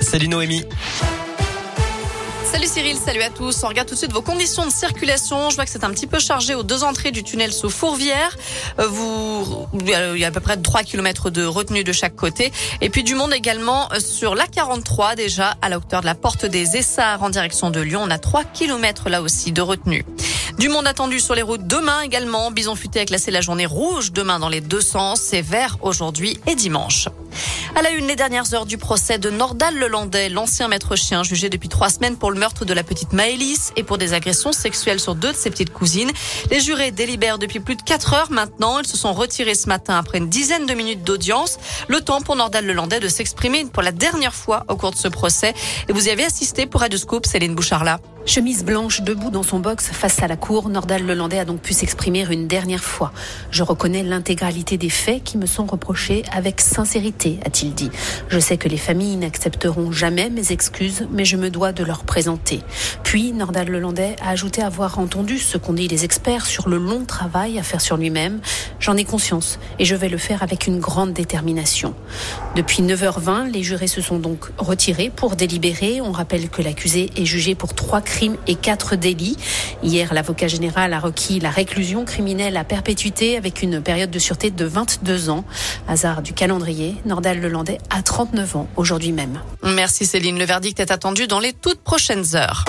Salut Noémie. Salut Cyril, salut à tous. On regarde tout de suite vos conditions de circulation. Je vois que c'est un petit peu chargé aux deux entrées du tunnel sous Fourvière. Euh, vous, il y a à peu près 3 km de retenue de chaque côté. Et puis du monde également euh, sur la 43 déjà à la hauteur de la porte des Essarts en direction de Lyon. On a 3 km là aussi de retenue. Du monde attendu sur les routes demain également. Bison Futé a classé la journée rouge demain dans les deux sens. C'est vert aujourd'hui et dimanche. À la une, les dernières heures du procès de Nordal Lelandais, l'ancien maître chien jugé depuis trois semaines pour le meurtre de la petite Maëlys et pour des agressions sexuelles sur deux de ses petites cousines. Les jurés délibèrent depuis plus de quatre heures maintenant. Ils se sont retirés ce matin après une dizaine de minutes d'audience. Le temps pour Nordal Lelandais de s'exprimer pour la dernière fois au cours de ce procès. Et vous y avez assisté pour Radio Scoop, Céline Bouchard-là. Chemise blanche debout dans son box face à la cour, Nordal Lelandais a donc pu s'exprimer une dernière fois. Je reconnais l'intégralité des faits qui me sont reprochés avec sincérité, a-t-il dit. Je sais que les familles n'accepteront jamais mes excuses, mais je me dois de leur présenter. Puis, Nordal Lelandais a ajouté avoir entendu ce qu'ont dit les experts sur le long travail à faire sur lui-même. J'en ai conscience et je vais le faire avec une grande détermination. Depuis 9h20, les jurés se sont donc retirés pour délibérer. On rappelle que l'accusé est jugé pour trois crimes et quatre délits. Hier, l'avocat général a requis la réclusion criminelle à perpétuité avec une période de sûreté de 22 ans. Hasard du calendrier, Nordal Lelandais a 39 ans aujourd'hui même. Merci Céline. Le verdict est attendu dans les toutes prochaines heures.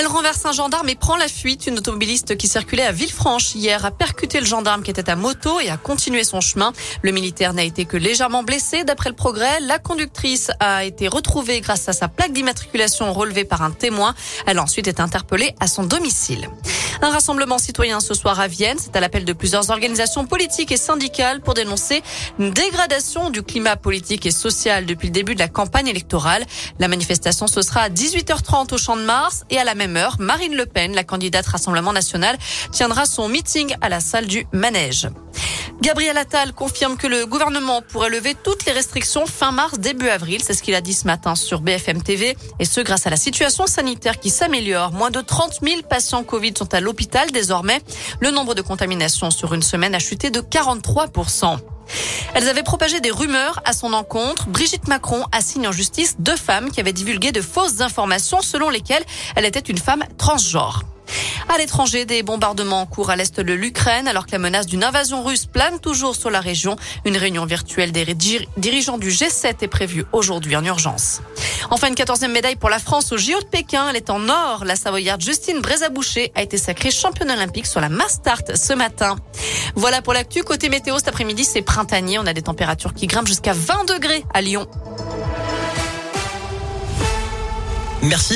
Elle renverse un gendarme et prend la fuite. Une automobiliste qui circulait à Villefranche hier a percuté le gendarme qui était à moto et a continué son chemin. Le militaire n'a été que légèrement blessé. D'après le progrès, la conductrice a été retrouvée grâce à sa plaque d'immatriculation relevée par un témoin. Elle a ensuite été interpellée à son domicile. Un rassemblement citoyen ce soir à Vienne. C'est à l'appel de plusieurs organisations politiques et syndicales pour dénoncer une dégradation du climat politique et social depuis le début de la campagne électorale. La manifestation, ce sera à 18h30 au Champ de Mars et à la même Marine Le Pen, la candidate Rassemblement national, tiendra son meeting à la salle du Manège. Gabriel Attal confirme que le gouvernement pourrait lever toutes les restrictions fin mars, début avril. C'est ce qu'il a dit ce matin sur BFM TV. Et ce, grâce à la situation sanitaire qui s'améliore. Moins de 30 000 patients Covid sont à l'hôpital désormais. Le nombre de contaminations sur une semaine a chuté de 43 elles avaient propagé des rumeurs à son encontre. Brigitte Macron assigne en justice deux femmes qui avaient divulgué de fausses informations selon lesquelles elle était une femme transgenre. À l'étranger, des bombardements en cours à l'est de l'Ukraine, alors que la menace d'une invasion russe plane toujours sur la région. Une réunion virtuelle des dirigeants du G7 est prévue aujourd'hui en urgence. Enfin, une quatorzième médaille pour la France au JO de Pékin. Elle est en or. La Savoyarde Justine Brézaboucher a été sacrée championne olympique sur la mass start ce matin. Voilà pour l'actu. Côté météo, cet après-midi, c'est printanier. On a des températures qui grimpent jusqu'à 20 degrés à Lyon. Merci.